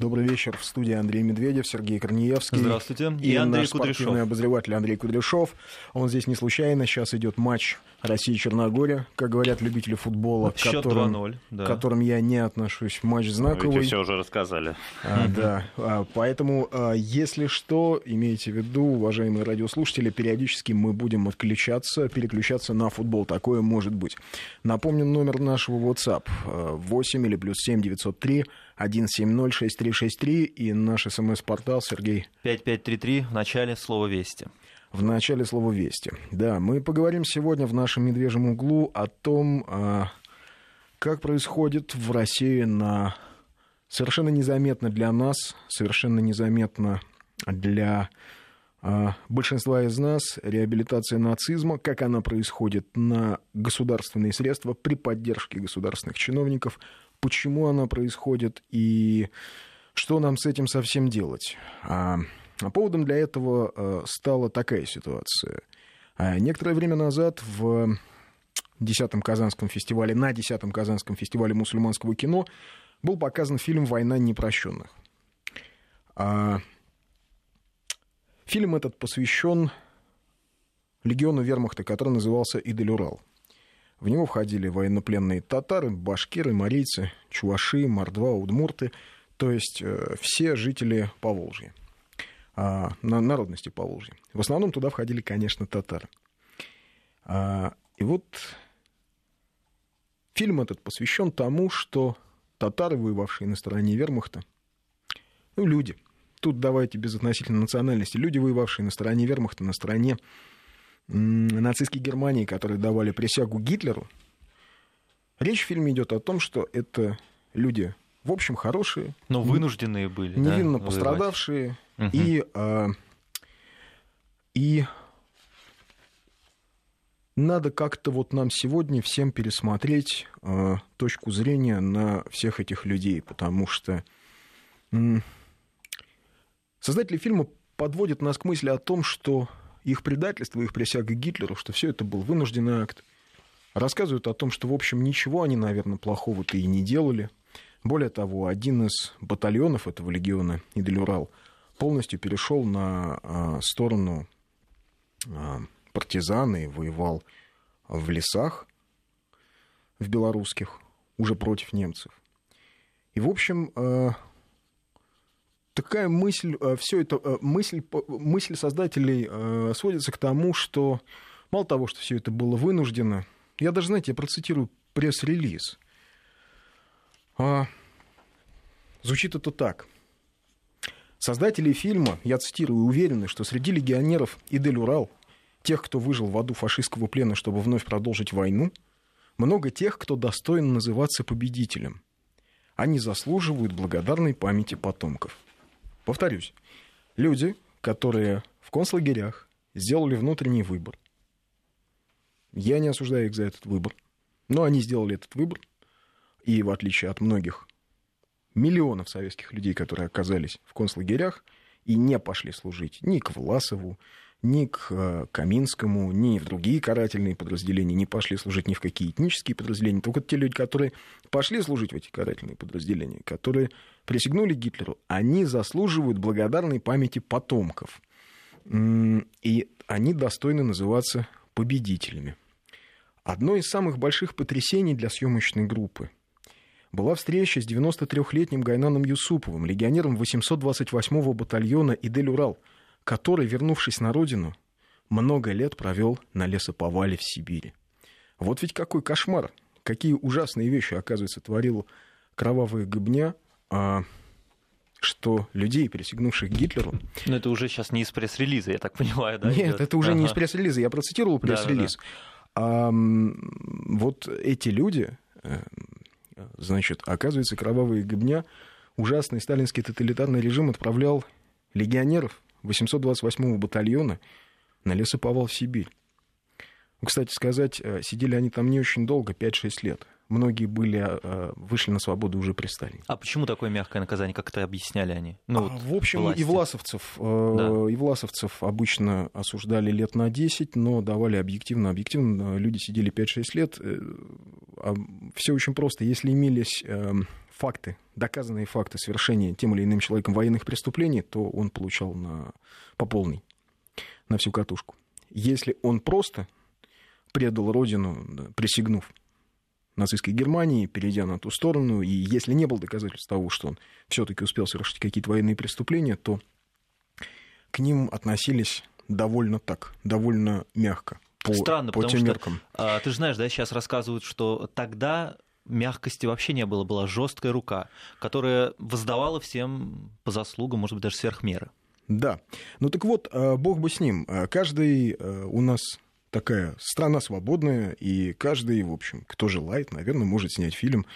Добрый вечер. В студии Андрей Медведев, Сергей Корнеевский. Здравствуйте. И, и Андрей наш Кудряшов. спортивный обозреватель Андрей Кудряшов. Он здесь не случайно. Сейчас идет матч России-Черногория, как говорят любители футбола, к которым, да. к которым я не отношусь. Матч знаковый. Вы все уже рассказали. А, да. А, поэтому, а, если что, имейте в виду, уважаемые радиослушатели, периодически мы будем отключаться, переключаться на футбол. Такое может быть. Напомню номер нашего WhatsApp. 8 или плюс 7 903 1706363 и наш смс-портал Сергей. 5533 в начале слова «Вести». В начале слова «Вести». Да, мы поговорим сегодня в нашем «Медвежьем углу» о том, а, как происходит в России на совершенно незаметно для нас, совершенно незаметно для а, большинства из нас реабилитация нацизма, как она происходит на государственные средства при поддержке государственных чиновников, почему она происходит и что нам с этим совсем делать. А, а поводом для этого а, стала такая ситуация. А, некоторое время назад в 10-м Казанском фестивале, на 10-м Казанском фестивале мусульманского кино был показан фильм «Война непрощенных». А, фильм этот посвящен легиону вермахта, который назывался «Идель-Урал». В него входили военнопленные татары, башкиры, марийцы, чуваши, мордва, удмурты, то есть э, все жители Поволжья, а, народности Поволжья. В основном туда входили, конечно, татары. А, и вот фильм этот посвящен тому, что татары, воевавшие на стороне вермахта, ну, люди, тут давайте без относительно национальности, люди, воевавшие на стороне вермахта, на стороне нацистской Германии, которые давали присягу Гитлеру, речь в фильме идет о том, что это люди, в общем, хорошие. Но вынужденные были. Невинно да, пострадавшие. Угу. И, э, и надо как-то вот нам сегодня всем пересмотреть э, точку зрения на всех этих людей, потому что э, создатели фильма подводят нас к мысли о том, что их предательство, их присяга Гитлеру, что все это был вынужденный акт. Рассказывают о том, что, в общем, ничего они, наверное, плохого-то и не делали. Более того, один из батальонов этого легиона, Идель-Урал, полностью перешел на а, сторону а, партизан и воевал в лесах, в белорусских, уже против немцев. И, в общем, а, такая мысль, э, все это, э, мысль, мысль создателей э, сводится к тому, что мало того, что все это было вынуждено, я даже, знаете, я процитирую пресс-релиз. А, звучит это так. Создатели фильма, я цитирую, уверены, что среди легионеров Идель-Урал, тех, кто выжил в аду фашистского плена, чтобы вновь продолжить войну, много тех, кто достоин называться победителем. Они заслуживают благодарной памяти потомков. Повторюсь, люди, которые в концлагерях сделали внутренний выбор. Я не осуждаю их за этот выбор, но они сделали этот выбор, и в отличие от многих миллионов советских людей, которые оказались в концлагерях и не пошли служить ни к Власову, ни к э, Каминскому, ни в другие карательные подразделения, не пошли служить ни в какие этнические подразделения. Только те люди, которые пошли служить в эти карательные подразделения, которые присягнули Гитлеру, они заслуживают благодарной памяти потомков. И они достойны называться победителями. Одно из самых больших потрясений для съемочной группы была встреча с 93-летним Гайнаном Юсуповым, легионером 828-го батальона «Идель-Урал», который, вернувшись на родину, много лет провел на лесоповале в Сибири. Вот ведь какой кошмар, какие ужасные вещи, оказывается, творил кровавая гыбня, а, что людей, пересягнувших Гитлеру... Но это уже сейчас не из пресс-релиза, я так понимаю, да? Нет, идет? это уже ага. не из пресс-релиза, я процитировал пресс-релиз. Да, да, да. А, вот эти люди, э, значит, оказывается, кровавая гыбня, ужасный сталинский тоталитарный режим отправлял легионеров 828-го батальона на лесоповал в Сибирь. Кстати сказать, э, сидели они там не очень долго, 5-6 лет. Многие были, э, вышли на свободу уже при Сталине. А почему такое мягкое наказание? Как это объясняли они? Ну, а, вот в общем, власти. и власовцев, э, да. и власовцев обычно осуждали лет на 10, но давали объективно. Объективно люди сидели 5-6 лет. А Все очень просто. Если имелись факты доказанные факты совершения тем или иным человеком военных преступлений, то он получал на, по полной, на всю катушку. Если он просто предал родину, да, присягнув нацистской Германии, перейдя на ту сторону, и если не было доказательств того, что он все-таки успел совершить какие-то военные преступления, то к ним относились довольно так, довольно мягко. По, Странно, по потому тем что меркам. А, ты же знаешь, да, сейчас рассказывают, что тогда мягкости вообще не было, была жесткая рука, которая воздавала всем по заслугам, может быть, даже сверх меры. Да. Ну так вот, а, бог бы с ним. А, каждый а, у нас такая страна свободная, и каждый, в общем, кто желает, наверное, может снять фильм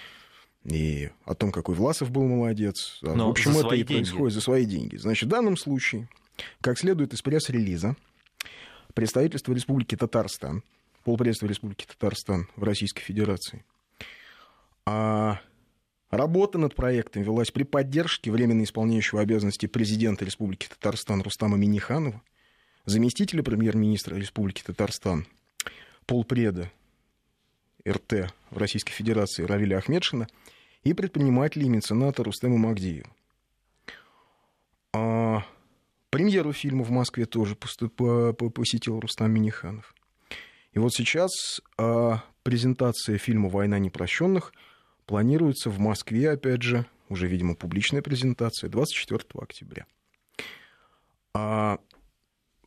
и о том, какой Власов был молодец. Но в общем, это и деньги. происходит за свои деньги. Значит, в данном случае, как следует из пресс-релиза, представительство Республики Татарстан, полпредства Республики Татарстан в Российской Федерации, а Работа над проектом велась при поддержке временно исполняющего обязанности президента Республики Татарстан Рустама Миниханова, заместителя премьер-министра Республики Татарстан, полпреда РТ в Российской Федерации Равиля Ахмедшина и предпринимателя и мецената Рустема Магдиева. А премьеру фильма в Москве тоже посетил Рустам Миниханов. И вот сейчас а, презентация фильма «Война непрощенных» планируется в Москве, опять же, уже, видимо, публичная презентация 24 октября. А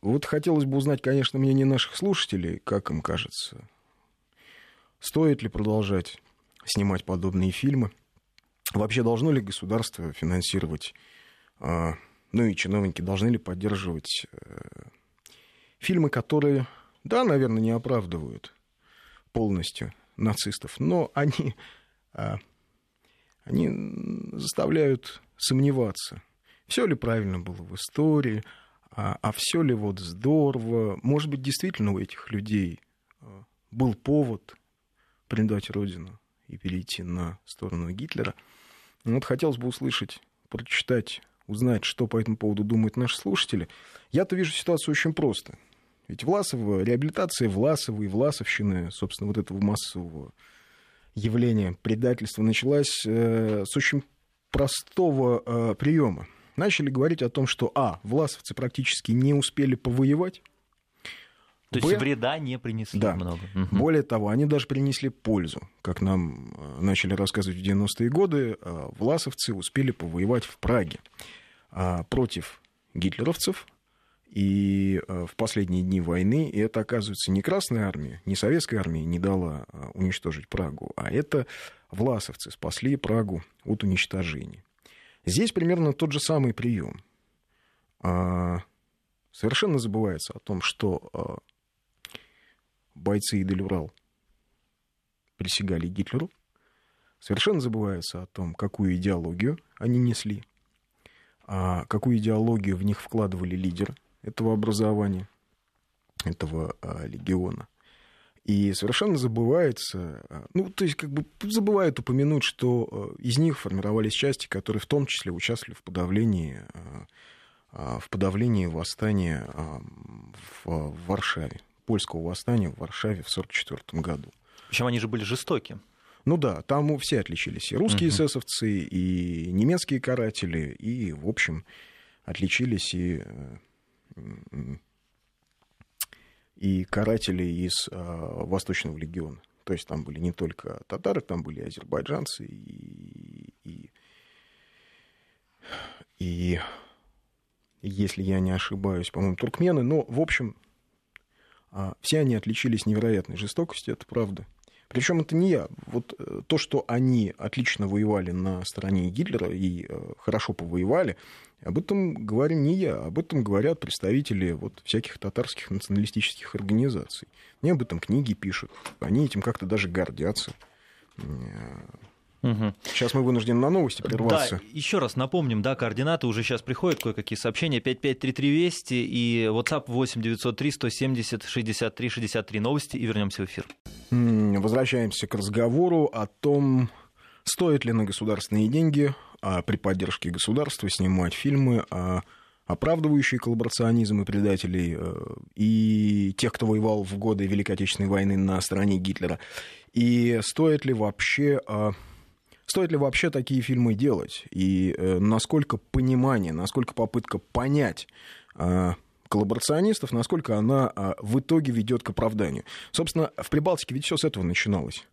вот хотелось бы узнать, конечно, мнение наших слушателей, как им кажется, стоит ли продолжать снимать подобные фильмы. Вообще должно ли государство финансировать, а, ну и чиновники должны ли поддерживать э, фильмы, которые, да, наверное, не оправдывают полностью нацистов, но они они заставляют сомневаться, все ли правильно было в истории, а, а все ли вот здорово. Может быть, действительно у этих людей а, был повод предать родину и перейти на сторону Гитлера. Вот хотелось бы услышать, прочитать, узнать, что по этому поводу думают наши слушатели. Я-то вижу ситуацию очень просто. Ведь Власова, реабилитация Власова и Власовщины, собственно, вот этого массового явление предательства началась э, с очень простого э, приема. Начали говорить о том, что, а, власовцы практически не успели повоевать, то есть Б... вреда не принесли да. много. Угу. Более того, они даже принесли пользу. Как нам э, начали рассказывать в 90-е годы, власовцы успели повоевать в Праге против гитлеровцев, и э, в последние дни войны это, оказывается, не Красная армия, не Советская армия не дала э, уничтожить Прагу, а это власовцы спасли Прагу от уничтожения. Здесь примерно тот же самый прием. А, совершенно забывается о том, что а, бойцы Идель-Урал присягали Гитлеру. Совершенно забывается о том, какую идеологию они несли, а, какую идеологию в них вкладывали лидеры – этого образования, этого а, легиона. И совершенно забывается, а, ну, то есть как бы забывают упомянуть, что а, из них формировались части, которые в том числе участвовали в подавлении, в подавлении восстания в Варшаве, польского восстания в Варшаве в 1944 году. Причем они же были жестоки. Ну да, там все отличились. И русские угу. эсэсовцы, и немецкие каратели, и, в общем, отличились и э, и каратели из а, Восточного легиона. То есть там были не только татары, там были и азербайджанцы, и, и, и если я не ошибаюсь, по-моему, туркмены. Но, в общем, а, все они отличились невероятной жестокостью, это правда. Причем это не я. Вот э, то, что они отлично воевали на стороне Гитлера и э, хорошо повоевали, об этом говорю не я, об этом говорят представители вот всяких татарских националистических организаций. Они об этом книги пишут, они этим как-то даже гордятся. Угу. Сейчас мы вынуждены на новости прерваться. Да, еще раз напомним, да, координаты уже сейчас приходят кое-какие сообщения. 5533 Вести и WhatsApp 8 903 170 63 63. Новости и вернемся в эфир. Возвращаемся к разговору о том, стоит ли на государственные деньги а при поддержке государства снимать фильмы а оправдывающие коллаборационизм и предателей, э, и тех, кто воевал в годы Великой Отечественной войны на стороне Гитлера. И стоит ли вообще а, Стоит ли вообще такие фильмы делать? И э, насколько понимание, насколько попытка понять э, коллаборационистов, насколько она э, в итоге ведет к оправданию? Собственно, в Прибалтике ведь все с этого начиналось.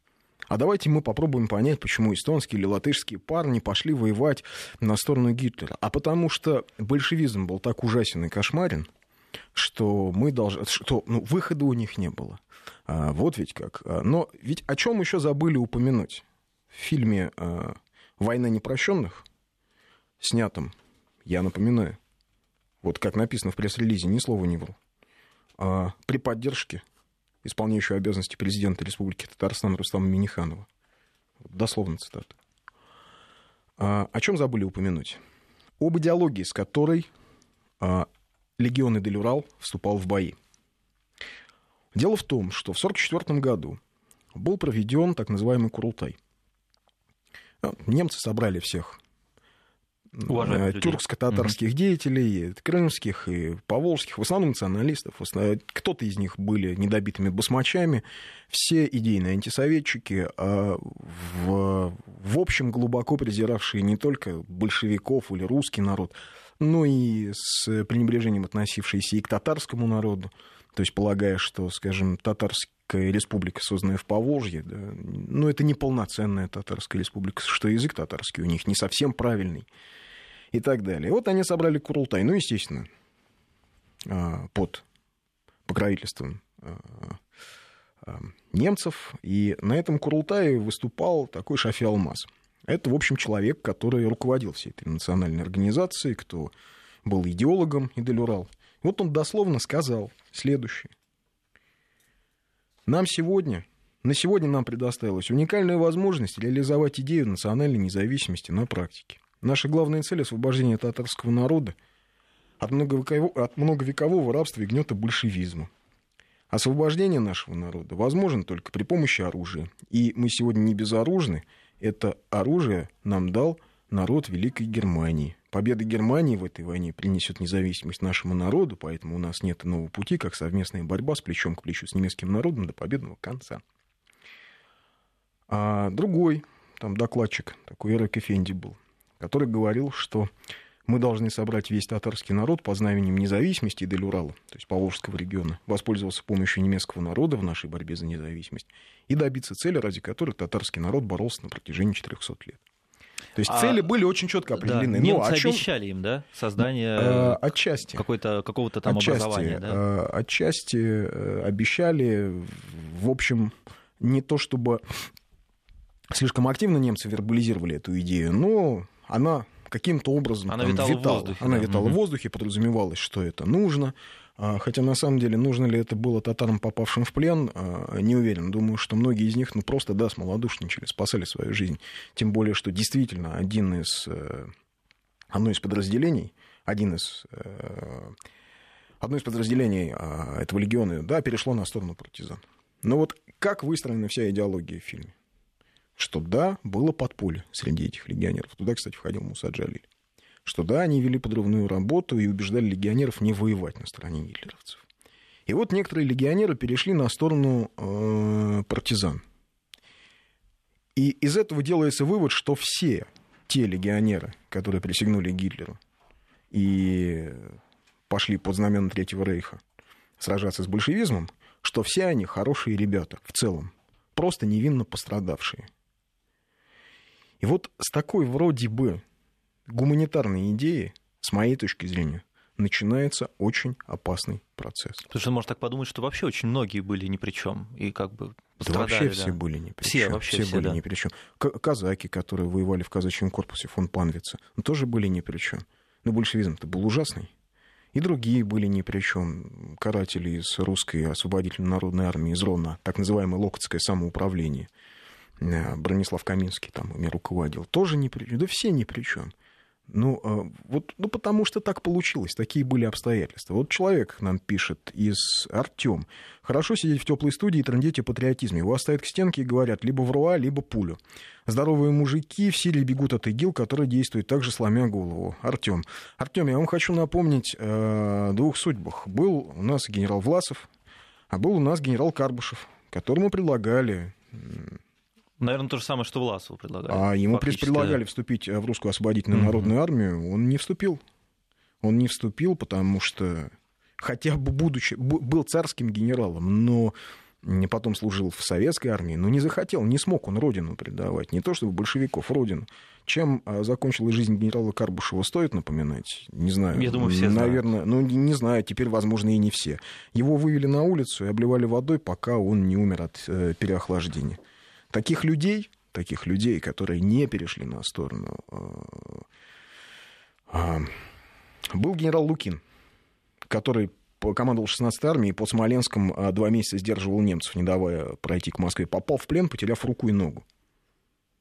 А давайте мы попробуем понять, почему эстонские или латышские парни пошли воевать на сторону Гитлера. А потому что большевизм был так ужасен и кошмарен, что мы должны, что ну, выхода у них не было. А, вот ведь как. А, но ведь о чем еще забыли упомянуть? В фильме а, «Война непрощенных», снятом, я напоминаю, вот как написано в пресс-релизе, ни слова не вру, а, при поддержке исполняющего обязанности президента Республики Татарстан Рустама Миниханова. Дословно цитата. А, о чем забыли упомянуть? Об идеологии, с которой а, легион Идель-Урал вступал в бои. Дело в том, что в 1944 году был проведен так называемый Курултай. А, немцы собрали всех Э, тюркско-татарских угу. деятелей, крымских и поволжских, в основном националистов. Кто-то из них были недобитыми басмачами, все идейные антисоветчики, а в, в общем глубоко презиравшие не только большевиков или русский народ, но и с пренебрежением относившиеся и к татарскому народу, то есть полагая, что, скажем, татарская республика, созданная в Поволжье, да, ну, это не полноценная татарская республика, что язык татарский у них не совсем правильный и так далее. Вот они собрали Курултай, ну, естественно, а, под покровительством а, а, немцев, и на этом Курултае выступал такой Шафи Алмаз. Это, в общем, человек, который руководил всей этой национальной организацией, кто был идеологом Идель-Урал. Вот он дословно сказал следующее. Нам сегодня, на сегодня нам предоставилась уникальная возможность реализовать идею национальной независимости на практике. Наша главная цель — освобождение татарского народа от многовекового, от многовекового рабства и гнета большевизма. Освобождение нашего народа возможно только при помощи оружия. И мы сегодня не безоружны. Это оружие нам дал народ Великой Германии. Победа Германии в этой войне принесет независимость нашему народу, поэтому у нас нет иного пути, как совместная борьба с плечом к плечу с немецким народом до победного конца. А другой там докладчик, такой Эрик Эфенди был, который говорил, что мы должны собрать весь татарский народ по знаменем независимости Дель-Урала, то есть Поволжского региона, воспользоваться помощью немецкого народа в нашей борьбе за независимость и добиться цели, ради которой татарский народ боролся на протяжении 400 лет. То есть а, цели были очень четко определены. Да, немцы ну, о чем... обещали им, да, создание а, отчасти. Какой-то, какого-то там отчасти, образования. Да? А, отчасти э, обещали, в общем, не то чтобы слишком активно немцы вербализировали эту идею, но она каким-то образом она там, витала, витала в воздухе. Она да. витала угу. в воздухе, подразумевалось, что это нужно. А, хотя на самом деле нужно ли это было татарам, попавшим в плен, а, не уверен. Думаю, что многие из них ну, просто, да, смолодушничали, спасали свою жизнь. Тем более, что действительно один из, э, одно из подразделений, один из, э, одно из подразделений а, этого легиона, да, перешло на сторону партизан. Но вот как выстроена вся идеология в фильме? что да, было подполье среди этих легионеров. Туда, кстати, входил Муса Джалиль. Что да, они вели подрывную работу и убеждали легионеров не воевать на стороне гитлеровцев. И вот некоторые легионеры перешли на сторону э, партизан. И из этого делается вывод, что все те легионеры, которые присягнули Гитлеру и пошли под знамена Третьего Рейха сражаться с большевизмом, что все они хорошие ребята в целом, просто невинно пострадавшие. И вот с такой вроде бы гуманитарной идеи, с моей точки зрения, начинается очень опасный процесс. Потому что может так подумать, что вообще очень многие были ни при чем и как бы да вообще да. все были ни при все, чем. Вообще все, все были да. ни при чем. Казаки, которые воевали в казачьем корпусе фон Панвица, ну, тоже были ни при чем. Но большевизм-то был ужасный. И другие были ни при чем. Каратели из русской освободительной народной армии из Рона, так называемое локотское самоуправление – Э, Бронислав Каминский там ими руководил, тоже ни при чем, да все ни при чем. Ну, э, вот, ну, потому что так получилось, такие были обстоятельства. Вот человек нам пишет из Артем. Хорошо сидеть в теплой студии и трындеть о патриотизме. Его оставят к стенке и говорят либо вруа, либо пулю. Здоровые мужики в Сирии бегут от ИГИЛ, который действует также сломя голову. Артем. Артем, я вам хочу напомнить о двух судьбах. Был у нас генерал Власов, а был у нас генерал Карбышев, которому предлагали Наверное, то же самое, что Власову предлагали. А ему предлагали вступить в русскую освободительную mm-hmm. народную армию, он не вступил. Он не вступил, потому что, хотя бы будучи, был царским генералом, но потом служил в советской армии, но не захотел, не смог он родину предавать, не то чтобы большевиков, родину. Чем а, закончилась жизнь генерала Карбушева, стоит напоминать? Не знаю. Я думаю, все Наверное, знают. ну, не знаю, теперь, возможно, и не все. Его вывели на улицу и обливали водой, пока он не умер от э, переохлаждения. Таких людей, таких людей, которые не перешли на сторону, э, э, был генерал Лукин, который командовал 16-й армией, под Смоленском а, два месяца сдерживал немцев, не давая пройти к Москве. Попал в плен, потеряв руку и ногу.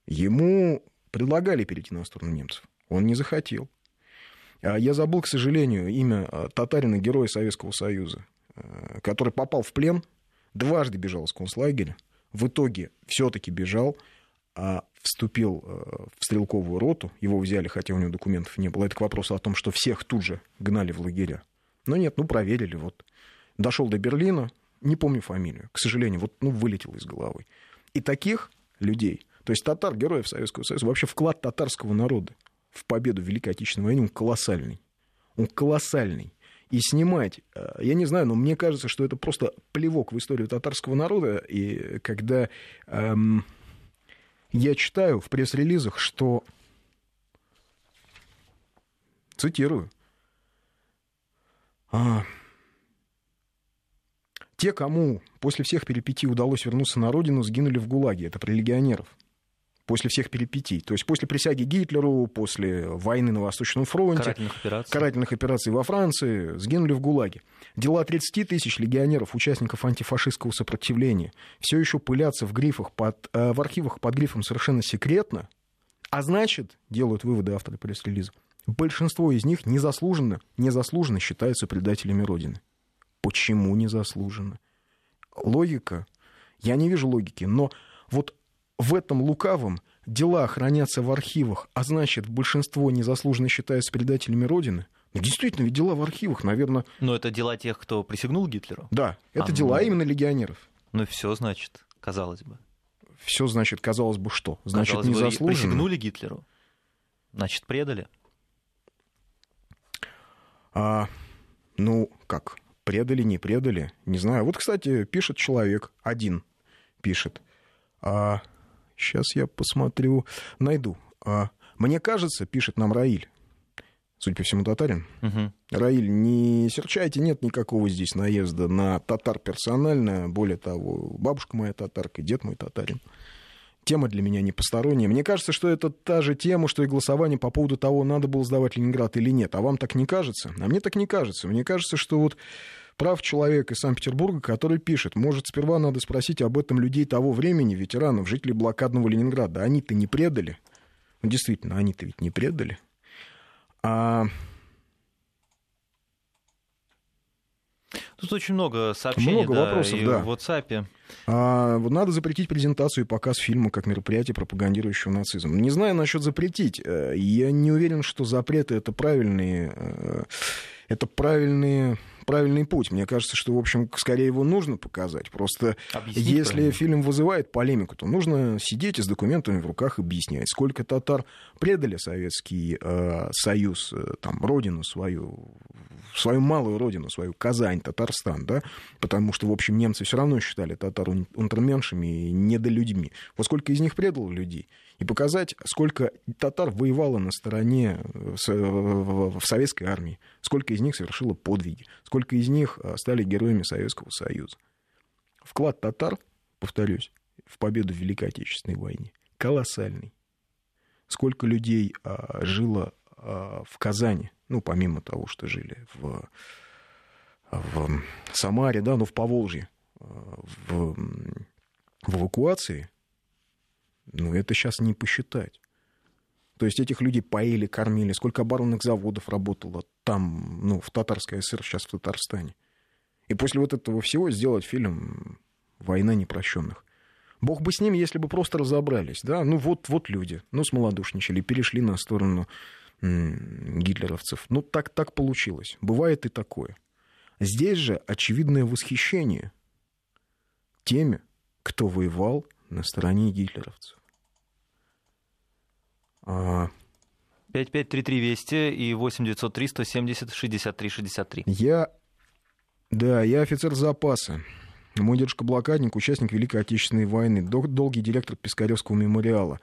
Ему предлагали перейти на сторону немцев. Он не захотел. А я забыл, к сожалению, имя татарина, героя Советского Союза, который попал в плен, дважды бежал из концлагеря, в итоге все-таки бежал, а вступил в стрелковую роту, его взяли, хотя у него документов не было. Это к вопросу о том, что всех тут же гнали в лагеря. Но нет, ну проверили, вот. Дошел до Берлина, не помню фамилию, к сожалению, вот, ну, вылетел из головы. И таких людей, то есть татар, героев Советского Союза, вообще вклад татарского народа в победу в Великой Отечественной войне, он колоссальный. Он колоссальный. И снимать, э, я не знаю, но мне кажется, что это просто плевок в историю татарского народа. И когда эм, я читаю в пресс-релизах, что, цитирую, а, те, кому после всех перипетий удалось вернуться на родину, сгинули в ГУЛАГе. Это про легионеров. После всех перипетий. То есть после присяги Гитлеру, после войны на Восточном фронте, карательных операций, карательных операций во Франции, сгинули в ГУЛАГе. Дела 30 тысяч легионеров, участников антифашистского сопротивления, все еще пылятся в, грифах под, э, в архивах под грифом совершенно секретно, а значит, делают выводы авторы пресс-релиза, Большинство из них незаслуженно, незаслуженно считаются предателями Родины. Почему незаслуженно? Логика? Я не вижу логики, но вот в этом лукавом дела хранятся в архивах, а значит, большинство незаслуженно считаются предателями Родины. Ну, действительно, ведь дела в архивах, наверное... Но это дела тех, кто присягнул Гитлеру? Да, это а, дела ну... именно легионеров. Ну, все значит, казалось бы. Все значит, казалось бы, что? Значит, казалось незаслуженно. Бы, присягнули Гитлеру, значит, предали. А, ну, как, предали, не предали, не знаю. Вот, кстати, пишет человек, один пишет. А, сейчас я посмотрю, найду. А, мне кажется, пишет нам Раиль, судя по всему, татарин. Угу. Раиль, не серчайте, нет никакого здесь наезда на татар персонально. Более того, бабушка моя татарка, дед мой татарин тема для меня не посторонняя. Мне кажется, что это та же тема, что и голосование по поводу того, надо было сдавать Ленинград или нет. А вам так не кажется? А мне так не кажется. Мне кажется, что вот прав человек из Санкт-Петербурга, который пишет, может, сперва надо спросить об этом людей того времени, ветеранов, жителей блокадного Ленинграда. Они-то не предали. Ну, действительно, они-то ведь не предали. А Тут очень много сообщений много да, вопросов, и да. в WhatsApp. А, надо запретить презентацию и показ фильма как мероприятие, пропагандирующего нацизм. Не знаю насчет запретить. Э, я не уверен, что запреты это правильные, э, это правильные правильный путь. Мне кажется, что, в общем, скорее его нужно показать. Просто Объяснить если правильно. фильм вызывает полемику, то нужно сидеть и с документами в руках объяснять, сколько татар предали Советский э, Союз, э, там, родину свою, свою малую родину, свою Казань, Татарстан, да, потому что, в общем, немцы все равно считали татар унтерменшами и недолюдьми. Вот сколько из них предало людей, и показать, сколько татар воевало на стороне э, в советской армии, сколько из них совершило подвиги, сколько из них э, стали героями Советского Союза. Вклад татар, повторюсь, в победу в Великой Отечественной войне колоссальный. Сколько людей а, жило а, в Казани, ну, помимо того, что жили в, в Самаре, да, но в Поволжье, а, в, в эвакуации, ну, это сейчас не посчитать. То есть этих людей поили, кормили. Сколько оборонных заводов работало там, ну, в Татарской ССР, сейчас в Татарстане. И после вот этого всего сделать фильм «Война непрощенных». Бог бы с ними, если бы просто разобрались, да, ну вот, вот люди, ну смолодушничали, перешли на сторону гитлеровцев. Ну так, так получилось, бывает и такое. Здесь же очевидное восхищение теми, кто воевал на стороне гитлеровцев. 5533 Вести и 8903 170 63 63. Я, да, я офицер запаса. Мой дедушка-блокадник, участник Великой Отечественной войны, долгий директор Пискаревского мемориала.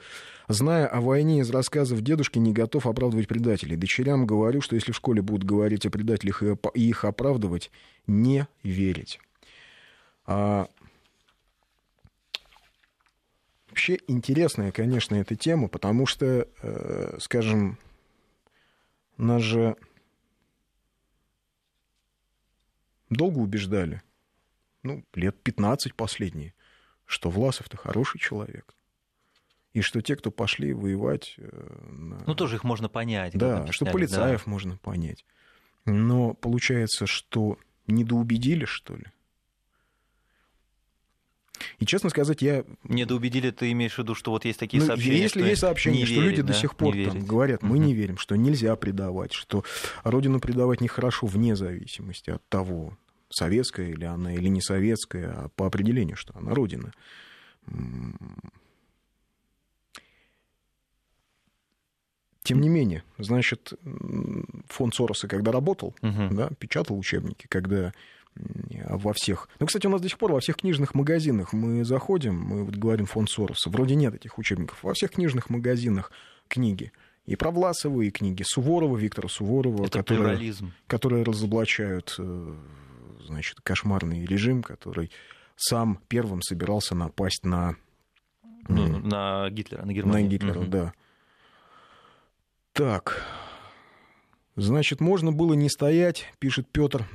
Зная о войне из рассказов дедушки, не готов оправдывать предателей. Дочерям говорю, что если в школе будут говорить о предателях и их оправдывать, не верить. А... Вообще интересная, конечно, эта тема, потому что, э, скажем, нас же долго убеждали, ну, лет 15 последние, что Власов-то хороший человек. И что те, кто пошли воевать... Э, на... Ну, тоже их можно понять. Да, что полицаев да. можно понять. Но получается, что недоубедили, что ли? И, честно сказать, я... Недоубедили, ты имеешь в виду, что вот есть такие ну, сообщения, Если есть сообщения, что верить, люди да? до сих пор там говорят, мы угу. не верим, что нельзя предавать, что Родину предавать нехорошо вне зависимости от того, советская или она, или не советская, а по определению, что она Родина. Тем не менее, значит, фонд Сороса, когда работал, угу. да, печатал учебники, когда во всех... Ну, кстати, у нас до сих пор во всех книжных магазинах мы заходим, мы вот говорим фонд Сороса, вроде нет этих учебников, во всех книжных магазинах книги. И про Власова, и книги Суворова, Виктора Суворова, Это которые, которые разоблачают э, значит, кошмарный режим, который сам первым собирался напасть на... Ну, на Гитлера, на Германию. На Гитлера, угу. да. Так, значит, можно было не стоять, пишет Петр,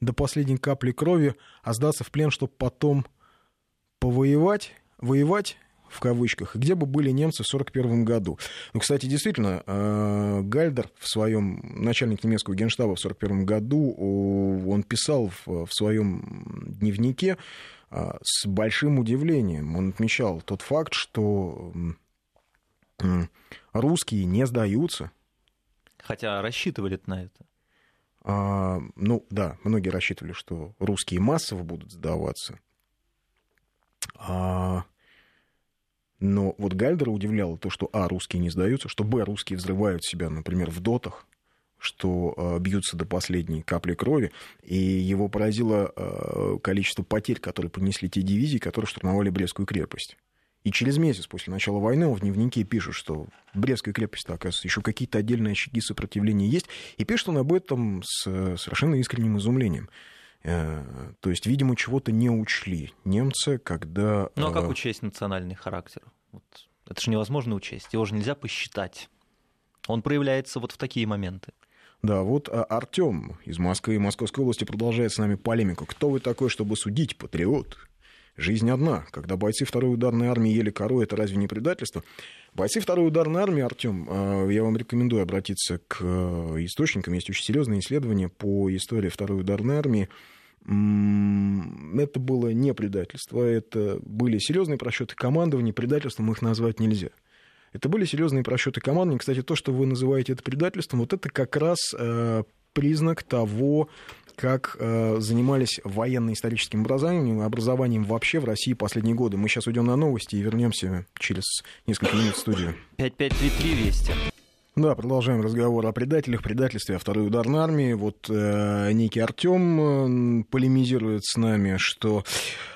до последней капли крови, а сдаться в плен, чтобы потом повоевать, воевать в кавычках, где бы были немцы в 1941 году. Ну, кстати, действительно, э, Гальдер в своем, начальник немецкого генштаба в 1941 году, он писал в, в своем дневнике э, с большим удивлением, он отмечал тот факт, что русские не сдаются. Хотя рассчитывали на это. А, ну да, многие рассчитывали, что русские массово будут сдаваться. А, но вот Гальдера удивляло то, что а, русские не сдаются, что б, русские взрывают себя, например, в дотах, что э, бьются до последней капли крови, и его поразило э, количество потерь, которые понесли те дивизии, которые штурмовали Брестскую крепость. И через месяц после начала войны он в дневнике пишет, что Брестская крепость, оказывается, еще какие-то отдельные очаги сопротивления есть, и пишет он об этом с совершенно искренним изумлением. Э, то есть, видимо, чего-то не учли немцы, когда... Ну а как э, учесть национальный характер? Вот. Это же невозможно учесть, его же нельзя посчитать. Он проявляется вот в такие моменты. Да, вот Артем из Москвы и Московской области продолжает с нами полемику. Кто вы такой, чтобы судить, патриот? Жизнь одна. Когда бойцы второй ударной армии ели кору, это разве не предательство? Бойцы второй ударной армии, Артем, а, я вам рекомендую обратиться к э, источникам. Есть очень серьезные исследования по истории второй ударной армии. Это было не предательство, это были серьезные просчеты командования, предательством их назвать нельзя. Это были серьезные просчеты командования. Кстати, то, что вы называете это предательством, вот это как раз э, признак того, как э, занимались военно-историческим образованием, образованием вообще в России последние годы. Мы сейчас уйдем на новости и вернемся через несколько минут в студию. 5533 Вести. Да, продолжаем разговор о предателях, предательстве, о второй ударной армии. Вот э, некий Артем э, полемизирует с нами, что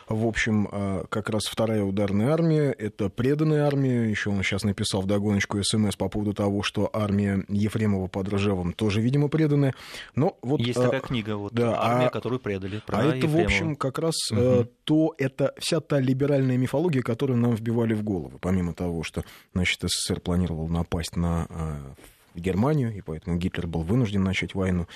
в общем, а, как раз вторая ударная армия — это преданная армия. Еще он сейчас написал в догоночку СМС по поводу того, что армия Ефремова под Ржевом тоже, видимо, преданная. Но вот, Есть такая а, книга, вот, да, армия, а, которую предали. А это, Ефремова. в общем, как раз угу. то, это вся та либеральная мифология, которую нам вбивали в голову. Помимо того, что, значит, СССР планировал напасть на Германию, и поэтому Гитлер был вынужден начать войну,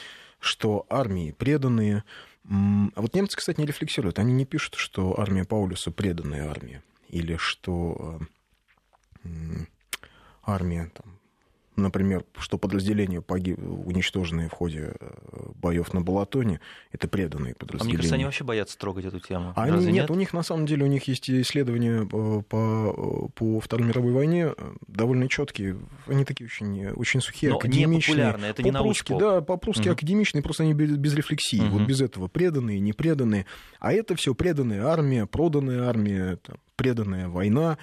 что армии преданные, а вот немцы, кстати, не рефлексируют. Они не пишут, что армия Паулюса преданная армия. Или что армия, там, например, что подразделения погиб... уничтоженные в ходе э, боев на Балатоне, это преданные подразделения. А мне кажется, они вообще боятся трогать эту тему. Они, Разве нет, нет, у них на самом деле у них есть исследования э, по, по Второй мировой войне довольно четкие. Они такие очень, очень сухие, Но академичные. Не это не по-прусски, да, по-прусски угу. академичные, просто они без, без рефлексии. Угу. Вот без этого преданные, непреданные. А это все преданная армия, проданная армия, преданная война.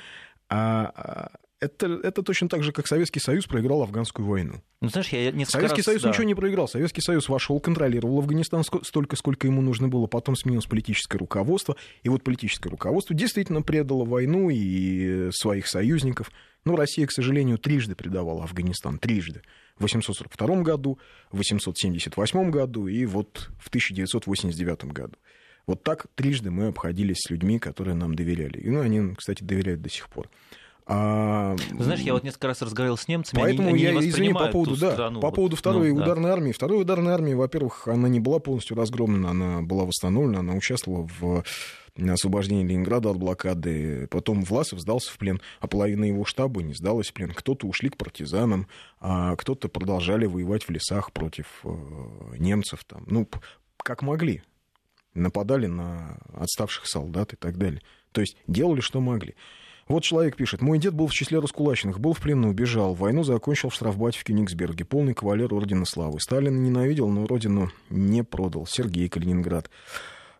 А, а это, это точно так же, как Советский Союз проиграл афганскую войну. Ну, знаешь, я Советский раз, Союз да. ничего не проиграл. Советский Союз вошел, контролировал Афганистан столько, сколько ему нужно было. Потом сменилось политическое руководство. И вот политическое руководство действительно предало войну и своих союзников. Но Россия, к сожалению, трижды предавала Афганистан. Трижды. В 842 году, в 878 году и вот в 1989 году. Вот так трижды мы обходились с людьми, которые нам доверяли. И ну, они, кстати, доверяют до сих пор. А... Знаешь, я вот несколько раз разговаривал с немцами, Поэтому они, я, они извини, по поводу, да, страну, по поводу второй ну, ударной да. армии. Второй ударной армии, во-первых, она не была полностью разгромлена, она была восстановлена, она участвовала в освобождении Ленинграда от блокады. Потом Власов сдался в плен, а половина его штаба не сдалась в плен. Кто-то ушли к партизанам, а кто-то продолжали воевать в лесах против э, немцев. Там. Ну, как могли. Нападали на отставших солдат и так далее. То есть делали, что могли. Вот человек пишет. Мой дед был в числе раскулаченных, был в плену, убежал. Войну закончил в штрафбате в Кенигсберге. Полный кавалер Ордена Славы. Сталин ненавидел, но родину не продал. Сергей Калининград.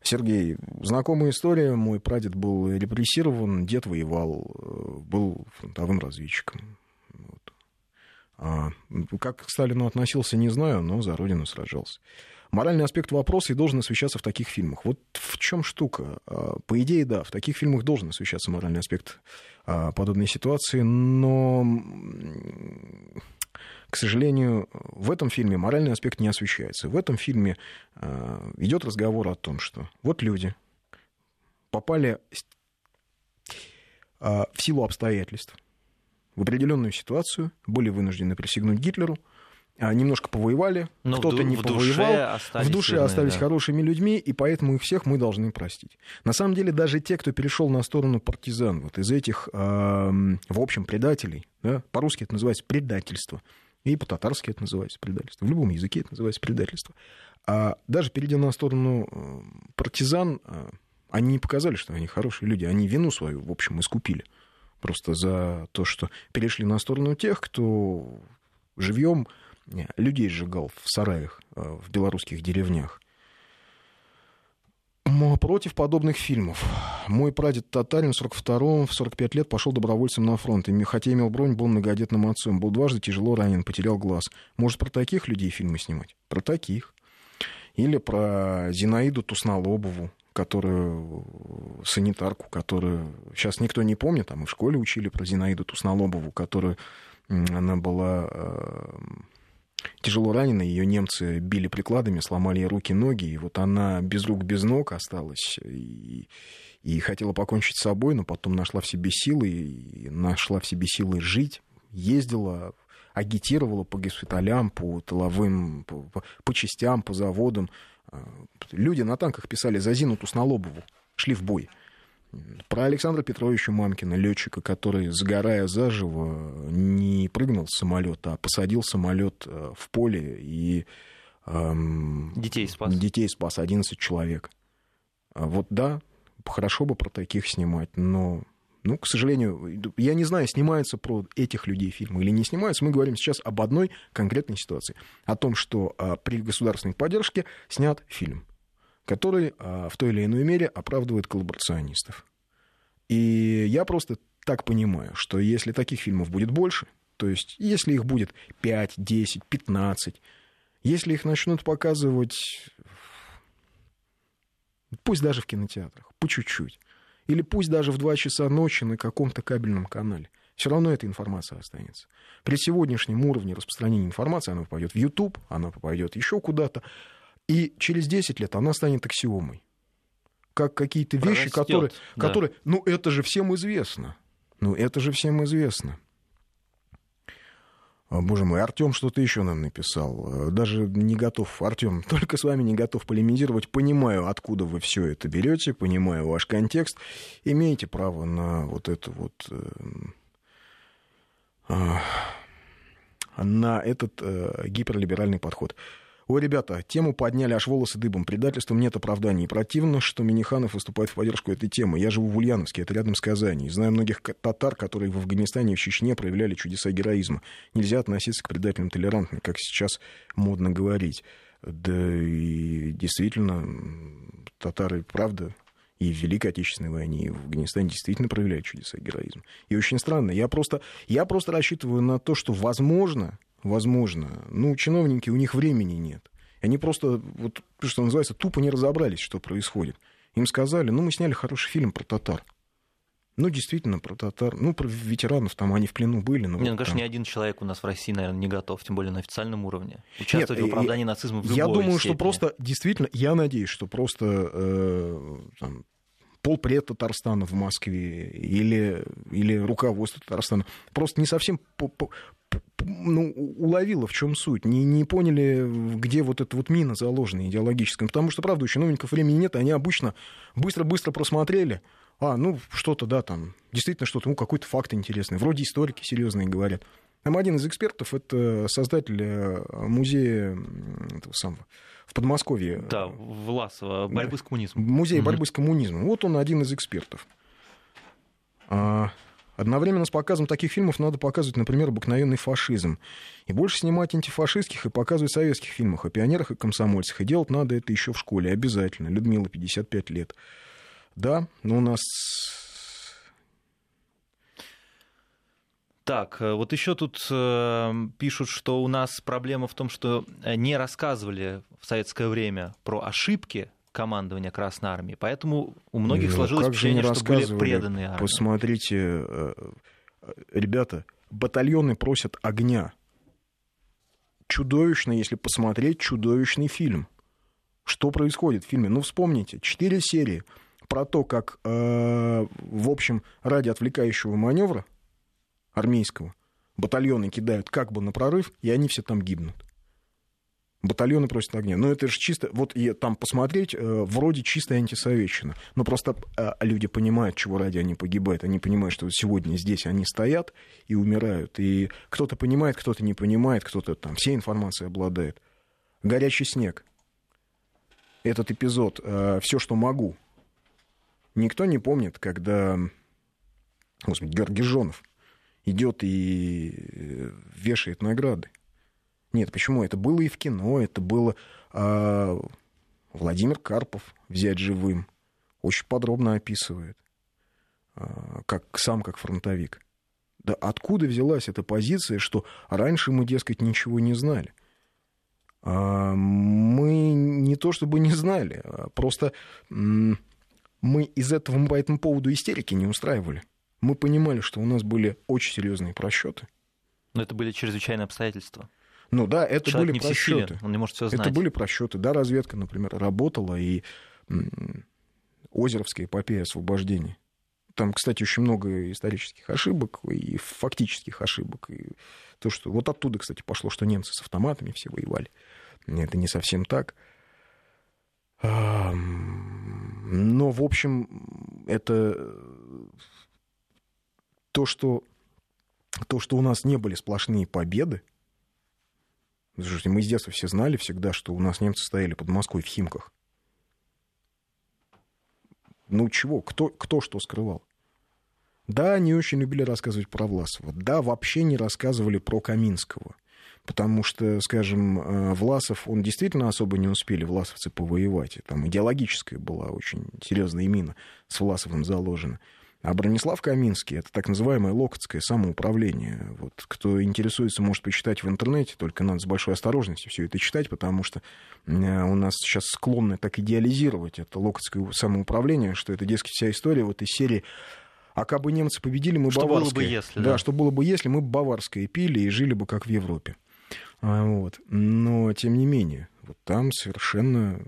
Сергей, знакомая история. Мой прадед был репрессирован, дед воевал, э, был фронтовым разведчиком. Вот. А, как к Сталину относился, не знаю, но за родину сражался. Моральный аспект вопроса и должен освещаться в таких фильмах. Вот в чем штука? А, по идее, да, в таких фильмах должен освещаться моральный аспект а, подобной ситуации, но, к сожалению, в этом фильме моральный аспект не освещается. В этом фильме а, идет разговор о том, что вот люди попали в силу обстоятельств в определенную ситуацию, были вынуждены присягнуть Гитлеру – немножко повоевали, Но кто-то не в повоевал, в душе остались да. хорошими людьми, и поэтому их всех мы должны простить. На самом деле даже те, кто перешел на сторону партизан, вот из этих, э, в общем, предателей, да, по-русски это называется предательство, и по-татарски это называется предательство, в любом языке это называется предательство. А даже перейдя на сторону э, партизан, э, они не показали, что они хорошие люди, они вину свою, в общем, искупили просто за то, что перешли на сторону тех, кто живьем людей сжигал в сараях э, в белорусских деревнях. Против подобных фильмов. Мой прадед татарин в 42-м, в 45 лет пошел добровольцем на фронт. И, хотя имел бронь, был многодетным отцом. Был дважды тяжело ранен, потерял глаз. Может, про таких людей фильмы снимать? Про таких. Или про Зинаиду Туснолобову, которую санитарку, которую сейчас никто не помнит, а мы в школе учили про Зинаиду Туснолобову, которую она была э, тяжело ранена, ее немцы били прикладами, сломали ей руки, ноги, и вот она без рук, без ног осталась, и, и хотела покончить с собой, но потом нашла в себе силы, и нашла в себе силы жить, ездила, агитировала по госпиталям, по тыловым, по, по, по частям, по заводам. Люди на танках писали за Зину Туснолобову, шли в бой. Про Александра Петровича Мамкина, летчика, который, сгорая заживо, не прыгнул с самолета, а посадил самолет э, в поле и эм, детей спас. Детей спас 11 человек. А вот да, хорошо бы про таких снимать, но ну, к сожалению, я не знаю, снимаются про этих людей фильмы или не снимаются. Мы говорим сейчас об одной конкретной ситуации. О том, что а, при государственной поддержке снят фильм который а, в той или иной мере оправдывает коллаборационистов. И я просто так понимаю, что если таких фильмов будет больше, то есть если их будет 5, 10, 15, если их начнут показывать, пусть даже в кинотеатрах, по чуть-чуть, или пусть даже в 2 часа ночи на каком-то кабельном канале, все равно эта информация останется. При сегодняшнем уровне распространения информации она попадет в YouTube, она попадет еще куда-то, и через 10 лет она станет аксиомой. Как какие-то вещи, которые, да. которые... Ну, это же всем известно. Ну, это же всем известно. Боже мой, Артем что-то еще нам написал. Даже не готов, Артем, только с вами не готов полемизировать. Понимаю, откуда вы все это берете, понимаю ваш контекст. Имеете право на вот это вот э, на этот э, гиперлиберальный подход. Ой, ребята, тему подняли, аж волосы дыбом. Предательством нет оправданий. Противно, что Миниханов выступает в поддержку этой темы. Я живу в Ульяновске, это рядом с Казани. Знаю многих татар, которые в Афганистане и в Чечне проявляли чудеса героизма. Нельзя относиться к предателям толерантно, как сейчас модно говорить. Да и действительно, татары, правда, и в Великой Отечественной войне, и в Афганистане действительно проявляют чудеса героизма. И очень странно. Я просто, я просто рассчитываю на то, что, возможно, возможно. Ну, чиновники, у них времени нет. Они просто, вот, что называется, тупо не разобрались, что происходит. Им сказали, ну, мы сняли хороший фильм про татар. Ну, действительно, про татар. Ну, про ветеранов там они в плену были. Но не, ну, конечно, там... ни один человек у нас в России, наверное, не готов, тем более на официальном уровне. Участвовать Нет, в оправдании я, нацизма в Я думаю, степени. что просто, действительно, я надеюсь, что просто э, там, полпред Татарстана в Москве или, или руководство Татарстана просто не совсем по, по, ну, уловило, в чем суть, не, не поняли, где вот эта вот мина заложена идеологическая. Потому что, правда, у чиновников времени нет, они обычно быстро-быстро просмотрели, а, ну, что-то, да, там, действительно что-то, ну, какой-то факт интересный. Вроде историки серьезные говорят. Там один из экспертов, это создатель э, музея этого самого, в Подмосковье. Да, Власова, борьбы с коммунизмом. Музей борьбы с коммунизмом. Вот он один из экспертов. А, Одновременно с показом таких фильмов надо показывать, например, обыкновенный фашизм. И больше снимать антифашистских и показывать советских фильмах о пионерах и комсомольцах. И делать надо это еще в школе, обязательно. Людмила, 55 лет. Да, но у нас Так, э, вот еще тут э, пишут, что у нас проблема в том, что не рассказывали в советское время про ошибки командования Красной Армии. Поэтому у многих ну, сложилось впечатление, что были преданные армии. Посмотрите, э, ребята, батальоны просят огня. Чудовищно, если посмотреть чудовищный фильм. Что происходит в фильме? Ну, вспомните, четыре серии про то, как, э, в общем, ради отвлекающего маневра армейского батальоны кидают как бы на прорыв, и они все там гибнут батальоны просят огня. Но это же чисто, вот и там посмотреть, э, вроде чистая антисоветчина. Но просто э, люди понимают, чего ради они погибают. Они понимают, что сегодня здесь они стоят и умирают. И кто-то понимает, кто-то не понимает, кто-то там всей информацией обладает. Горячий снег. Этот эпизод, э, все, что могу. Никто не помнит, когда, господи, Георгий Жонов идет и вешает награды. Нет, почему? Это было и в кино, это было... А, Владимир Карпов «Взять живым» очень подробно описывает, а, как, сам как фронтовик. Да откуда взялась эта позиция, что раньше мы, дескать, ничего не знали? А, мы не то чтобы не знали, просто мы из этого по этому поводу истерики не устраивали. Мы понимали, что у нас были очень серьезные просчеты. Но это были чрезвычайные обстоятельства. Ну да, это Человек были просчеты. Он не может все знать. Это были просчеты. Да, разведка, например, работала, и Озеровская эпопея освобождения. Там, кстати, очень много исторических ошибок и фактических ошибок. И то, что... Вот оттуда, кстати, пошло, что немцы с автоматами все воевали. Это не совсем так. Но, в общем, это то, что, то, что у нас не были сплошные победы, Слушайте, мы с детства все знали всегда, что у нас немцы стояли под Москвой в Химках. Ну чего, кто, кто что скрывал? Да, они очень любили рассказывать про Власова. Да, вообще не рассказывали про Каминского. Потому что, скажем, э, Власов, он действительно особо не успели, власовцы, повоевать. Там идеологическая была очень серьезная мина с Власовым заложена. А Бронислав Каминский — это так называемое локотское самоуправление. Вот, кто интересуется, может почитать в интернете, только надо с большой осторожностью все это читать, потому что э, у нас сейчас склонны так идеализировать это локотское самоуправление, что это, дескать, вся история вот из серии а как бы немцы победили, мы что баварское. Было бы, если, да, да, что было бы, если мы баварское пили и жили бы как в Европе. А, вот. Но, тем не менее, вот там совершенно,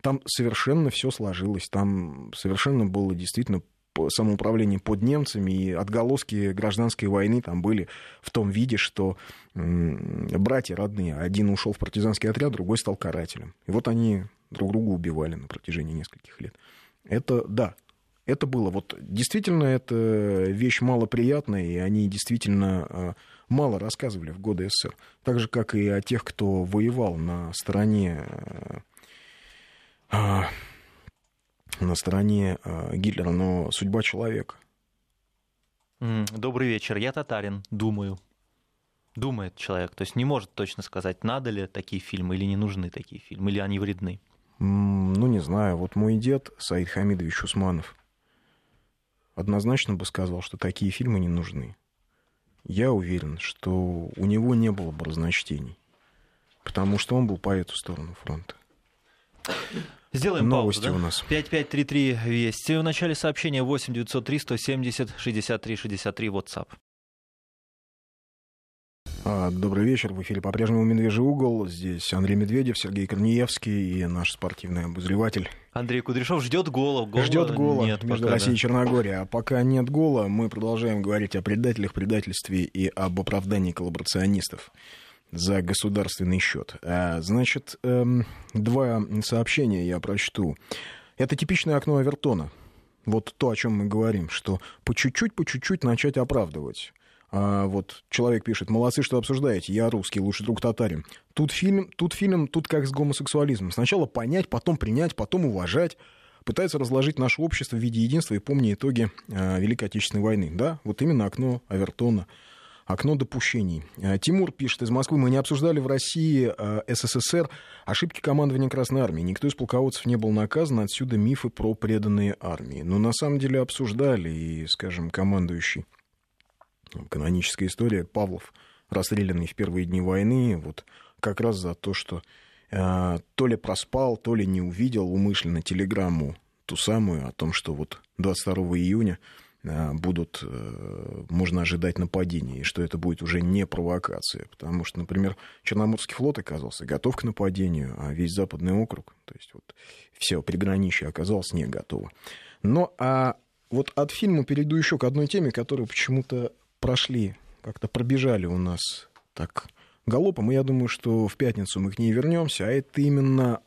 там совершенно все сложилось. Там совершенно было действительно самоуправлением под немцами, и отголоски гражданской войны там были в том виде, что братья родные, один ушел в партизанский отряд, другой стал карателем. И вот они друг друга убивали на протяжении нескольких лет. Это, да, это было. Вот действительно, это вещь малоприятная, и они действительно а, мало рассказывали в годы СССР. Так же, как и о тех, кто воевал на стороне а, на стороне а, Гитлера, но судьба человека. Добрый вечер, я татарин, думаю. Думает человек, то есть не может точно сказать, надо ли такие фильмы или не нужны такие фильмы, или они вредны. Ну, не знаю. Вот мой дед, Саид Хамидович Усманов, однозначно бы сказал, что такие фильмы не нужны. Я уверен, что у него не было бы разночтений, потому что он был по эту сторону фронта. Сделаем Новости паузу, да? у нас. 5533 Вести. В начале сообщения 8 903 170 63 63 WhatsApp. А, добрый вечер. В эфире по-прежнему «Медвежий угол». Здесь Андрей Медведев, Сергей Корнеевский и наш спортивный обозреватель. Андрей Кудряшов ждет гола. гола ждет гола нет между пока, Россией да. и Черногорией. А пока нет гола, мы продолжаем говорить о предателях, предательстве и об оправдании коллаборационистов за государственный счет. А, значит, эм, два сообщения я прочту. Это типичное окно Авертона. Вот то, о чем мы говорим, что по чуть-чуть, по чуть-чуть начать оправдывать. А, вот человек пишет, молодцы, что обсуждаете, я русский, лучший друг татарин. Тут фильм, тут фильм, тут как с гомосексуализмом. Сначала понять, потом принять, потом уважать. Пытается разложить наше общество в виде единства и помни итоги а, Великой Отечественной войны. Да, вот именно окно Авертона, окно допущений. А, Тимур пишет из Москвы, мы не обсуждали в России а, СССР ошибки командования Красной Армии. Никто из полководцев не был наказан, отсюда мифы про преданные армии. Но на самом деле обсуждали, и, скажем, командующий каноническая история. Павлов, расстрелянный в первые дни войны, вот как раз за то, что э, то ли проспал, то ли не увидел умышленно телеграмму ту самую о том, что вот 22 июня э, будут, э, можно ожидать нападения, и что это будет уже не провокация. Потому что, например, Черноморский флот оказался готов к нападению, а весь Западный округ, то есть вот все приграничье оказалось не готово. Но а вот от фильма перейду еще к одной теме, которая почему-то прошли, как-то пробежали у нас так галопом, и я думаю, что в пятницу мы к ней вернемся, а это именно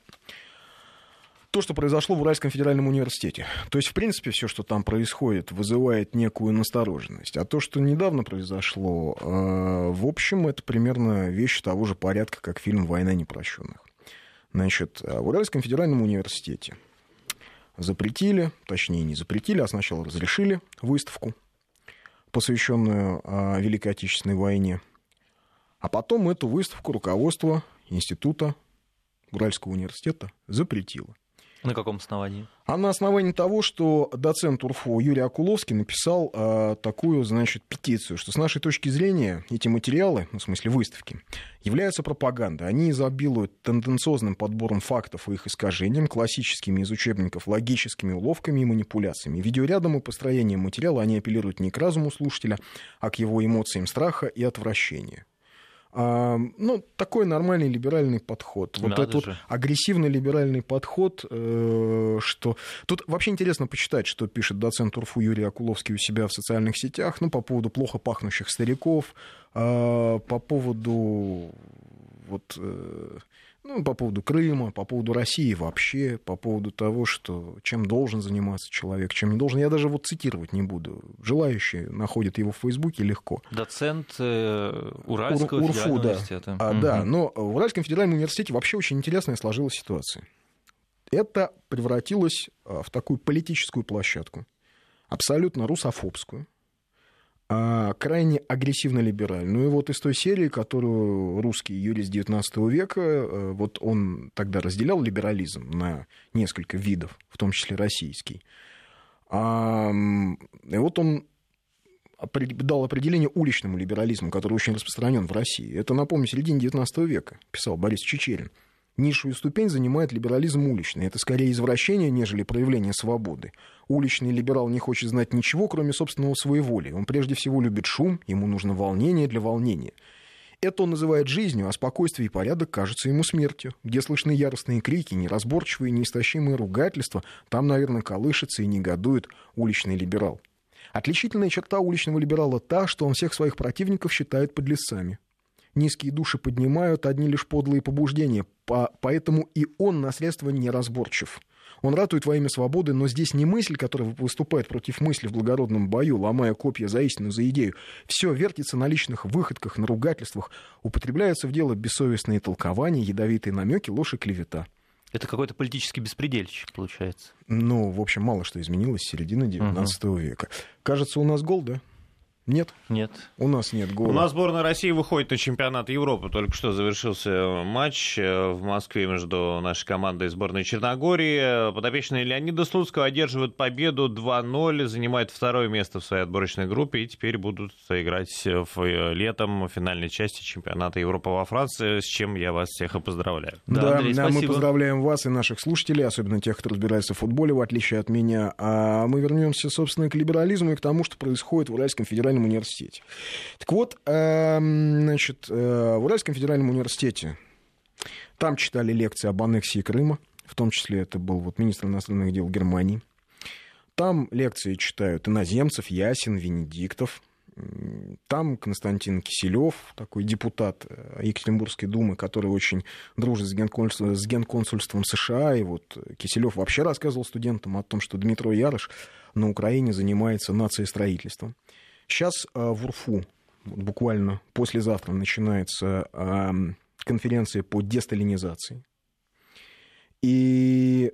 то, что произошло в Уральском федеральном университете. То есть, в принципе, все, что там происходит, вызывает некую настороженность. А то, что недавно произошло, э, в общем, это примерно вещь того же порядка, как фильм «Война непрощенных». Значит, в Уральском федеральном университете запретили, точнее, не запретили, а сначала разрешили выставку посвященную а, Великой Отечественной войне. А потом эту выставку руководство Института Уральского университета запретило. На каком основании? А на основании того, что доцент УРФО Юрий Акуловский написал э, такую, значит, петицию, что с нашей точки зрения эти материалы, ну, в смысле выставки, являются пропагандой. Они изобилуют тенденциозным подбором фактов и их искажением, классическими из учебников логическими уловками и манипуляциями. Видеорядом и построением материала они апеллируют не к разуму слушателя, а к его эмоциям страха и отвращения. А, ну, такой нормальный либеральный подход. Вот Надо этот же. вот агрессивный либеральный подход, э, что... Тут вообще интересно почитать, что пишет доцент УРФУ Юрий Акуловский у себя в социальных сетях, ну, по поводу плохо пахнущих стариков, э, по поводу вот... Ну, по поводу Крыма, по поводу России вообще, по поводу того, что чем должен заниматься человек, чем не должен. Я даже вот цитировать не буду. Желающие находят его в Фейсбуке легко. Доцент э, Уральского Ур, Урфу, да. университета. А, угу. Да, но в Уральском федеральном университете вообще очень интересная сложилась ситуация. Это превратилось а, в такую политическую площадку, абсолютно русофобскую, а, крайне агрессивно-либеральную. Ну и вот из той серии, которую русский юрист XIX века, э, вот он тогда разделял либерализм на несколько видов, в том числе российский. И вот он дал определение уличному либерализму, который очень распространен в России. Это, напомню, середине XIX века, писал Борис Чечерин. Низшую ступень занимает либерализм уличный. Это скорее извращение, нежели проявление свободы. Уличный либерал не хочет знать ничего, кроме собственного своеволия. Он прежде всего любит шум, ему нужно волнение для волнения. Это он называет жизнью, а спокойствие и порядок кажутся ему смертью. Где слышны яростные крики, неразборчивые, неистощимые ругательства, там, наверное, колышется и негодует уличный либерал. Отличительная черта уличного либерала та, что он всех своих противников считает подлецами. Низкие души поднимают одни лишь подлые побуждения, по, поэтому и он на средства неразборчив. Он ратует во имя свободы, но здесь не мысль, которая выступает против мысли в благородном бою, ломая копья за истину, за идею. Все вертится на личных выходках, на ругательствах. Употребляются в дело бессовестные толкования, ядовитые намеки, ложь и клевета. Это какой-то политический беспредельщик, получается. Ну, в общем, мало что изменилось с середины XIX угу. века. Кажется, у нас гол, да? Нет? Нет. У нас нет гола. У нас сборная России выходит на чемпионат Европы. Только что завершился матч э, в Москве между нашей командой и сборной Черногории. Подопечные Леонида Слуцкого одерживают победу 2-0, занимают второе место в своей отборочной группе и теперь будут играть в э, летом в финальной части чемпионата Европы во Франции, с чем я вас всех и поздравляю. Да, да Андрей, мы поздравляем вас и наших слушателей, особенно тех, кто разбирается в футболе, в отличие от меня. А мы вернемся, собственно, к либерализму и к тому, что происходит в Уральском федеральном федеральном университете. Так вот, эм, значит, э, в Уральском федеральном университете там читали лекции об аннексии Крыма, в том числе это был вот министр иностранных дел Германии. Там лекции читают иноземцев, Ясин, Венедиктов. Там Константин Киселев, такой депутат э, Екатеринбургской думы, который очень дружит с, генконсульством, с генконсульством США. И вот Киселев вообще рассказывал студентам о том, что Дмитрий Ярыш на Украине занимается нациестроительством. Сейчас э, в УРФУ буквально послезавтра начинается конференция по десталинизации. И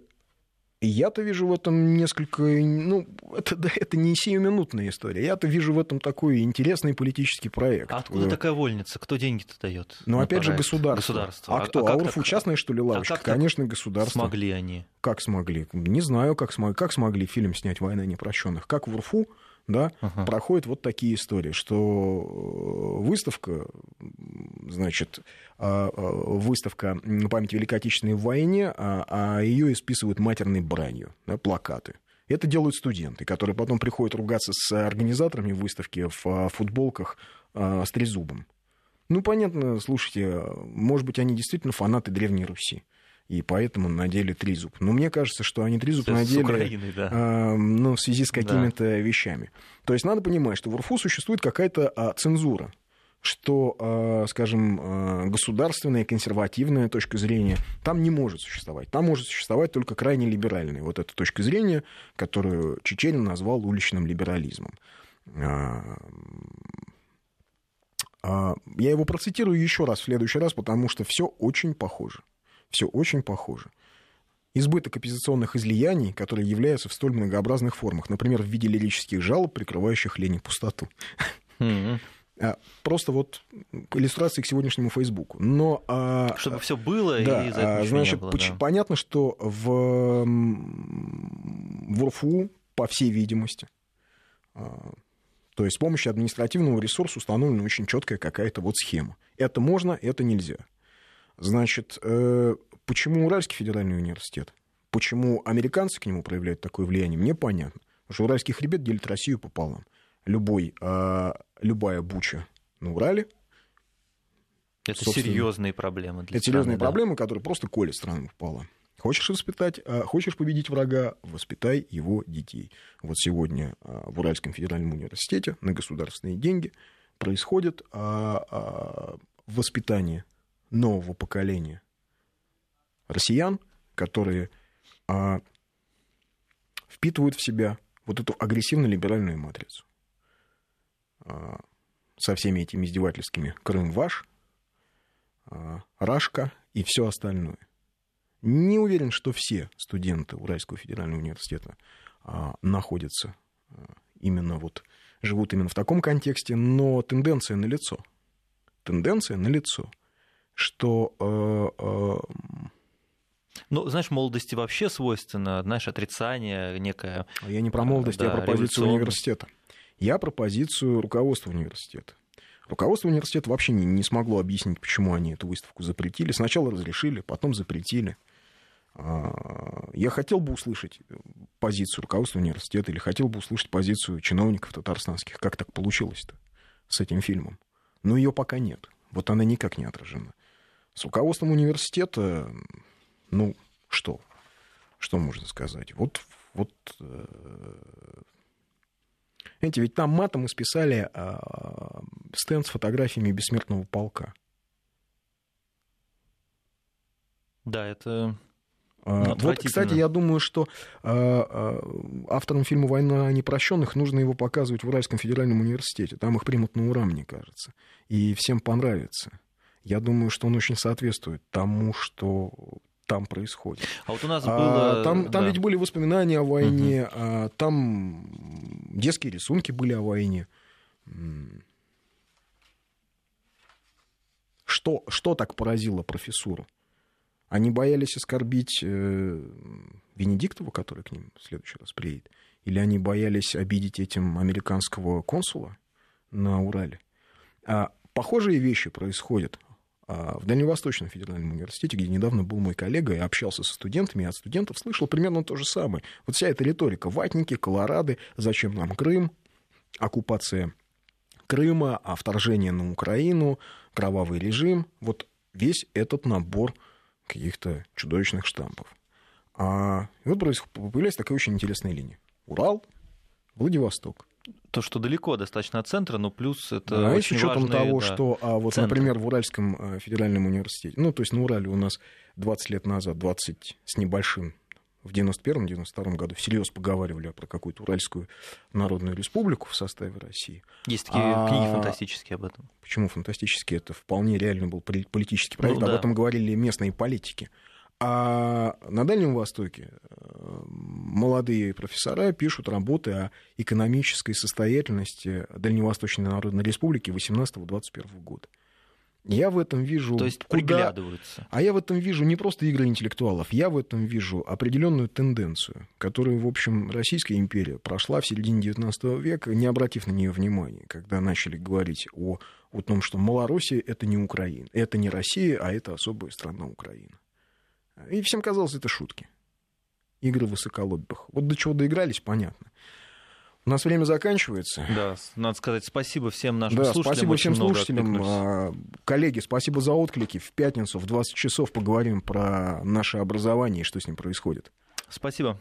я-то вижу в этом несколько... Ну, это, да, это не сиюминутная история. Я-то вижу в этом такой интересный политический проект. А откуда такая вольница? Кто деньги-то дает? Ну, опять же, государство. государство. А, а кто? А, а УРФУ так... частная, что ли, лавочка? А Конечно, государство. Смогли они? Как смогли? Не знаю, как смогли. Как смогли фильм снять «Война непрощенных». Как в УРФУ да, ага. проходят вот такие истории, что э, выставка, значит, а, а, выставка памяти Великой Отечественной войне, а, а ее исписывают матерной бранью, да, плакаты. Это делают студенты, которые потом приходят ругаться с организаторами выставки в футболках с трезубом. Ну, понятно, слушайте, может быть, они действительно фанаты Древней Руси и поэтому надели тризуб. Но мне кажется, что они тризуб надели Украиной, да. э, ну, в связи с какими-то да. вещами. То есть надо понимать, что в РФУ существует какая-то а, цензура что, а, скажем, а, государственная, консервативная точка зрения там не может существовать. Там может существовать только крайне либеральная. Вот эта точка зрения, которую Чечерин назвал уличным либерализмом. А, я его процитирую еще раз в следующий раз, потому что все очень похоже. Все очень похоже. Избыток оппозиционных излияний, которые являются в столь многообразных формах, например, в виде лирических жалоб, прикрывающих лень и пустоту. Mm-hmm. Просто вот иллюстрации к сегодняшнему Фейсбуку. Но, а, Чтобы все было да, и за это значит, было, да. понятно, что в, в РФУ, по всей видимости, а, то есть с помощью административного ресурса установлена очень четкая какая-то вот схема. Это можно, это нельзя. Значит, э, почему Уральский федеральный университет? Почему американцы к нему проявляют такое влияние, мне понятно. Потому что уральский хребет делит Россию пополам. Любой, э, любая буча на Урале. Это серьезные проблемы для Это страны, серьезные да. проблемы, которые просто колят страну пополам. Хочешь воспитать, э, хочешь победить врага, воспитай его детей. Вот сегодня в Уральском федеральном университете на государственные деньги происходит воспитание нового поколения россиян, которые а, впитывают в себя вот эту агрессивно-либеральную матрицу а, со всеми этими издевательскими «Крым ваш», а, «Рашка» и все остальное. Не уверен, что все студенты Уральского федерального университета а, находятся а, именно вот, живут именно в таком контексте, но тенденция налицо. Тенденция налицо что... Э, э, ну, знаешь, молодости вообще свойственно, знаешь, отрицание некое. А я не про молодость, да, я про позицию университета. Я про позицию руководства университета. Руководство университета вообще не, не смогло объяснить, почему они эту выставку запретили. Сначала разрешили, потом запретили. А, я хотел бы услышать позицию руководства университета или хотел бы услышать позицию чиновников татарстанских. Как так получилось-то с этим фильмом? Но ее пока нет. Вот она никак не отражена. С руководством университета, ну, что? Что можно сказать? Вот, вот э, Понимаете, ведь там матом исписали э, а, стенд с фотографиями бессмертного полка. Да, это. Э, вот, кстати, я думаю, что э, э, авторам фильма «Война непрощенных» нужно его показывать в Уральском федеральном университете. Там их примут на ура, мне кажется. И всем понравится. Я думаю, что он очень соответствует тому, что там происходит. А вот у нас а, было... А, там, там да. ведь были воспоминания о войне, угу. а, там детские рисунки были о войне. Что, что так поразило профессуру? Они боялись оскорбить э, Венедиктова, который к ним в следующий раз приедет? Или они боялись обидеть этим американского консула на Урале? А, похожие вещи происходят в Дальневосточном федеральном университете, где недавно был мой коллега и общался со студентами, и от студентов слышал примерно то же самое. Вот вся эта риторика, ватники, колорады, зачем нам Крым, оккупация Крыма, а вторжение на Украину, кровавый режим, вот весь этот набор каких-то чудовищных штампов. А вот появляется такая очень интересная линия. Урал, Владивосток. То, что далеко достаточно от центра, но плюс это да, очень с учетом важные, того, да, что, а вот, центры. например, в Уральском э, федеральном университете, ну, то есть на Урале у нас 20 лет назад, 20 с небольшим, в 91-92 году всерьез поговаривали про какую-то Уральскую Народную Республику в составе России. Есть такие а... книги фантастические об этом. Почему фантастические? Это вполне реально был политический проект, ну, да. об этом говорили местные политики. А на Дальнем Востоке э, молодые профессора пишут работы о экономической состоятельности Дальневосточной Народной Республики 18-21 года. Я в этом вижу... То есть куда... приглядываются. А я в этом вижу не просто игры интеллектуалов, я в этом вижу определенную тенденцию, которую, в общем, Российская империя прошла в середине XIX века, не обратив на нее внимания, когда начали говорить о, о том, что Малороссия — это не Украина, это не Россия, а это особая страна Украина. И всем казалось, это шутки. Игры высоколобых. Вот до чего доигрались, понятно. У нас время заканчивается. Да, надо сказать спасибо всем нашим да, слушателям. Спасибо всем слушателям. А, коллеги, спасибо за отклики. В пятницу в 20 часов поговорим про наше образование и что с ним происходит. Спасибо.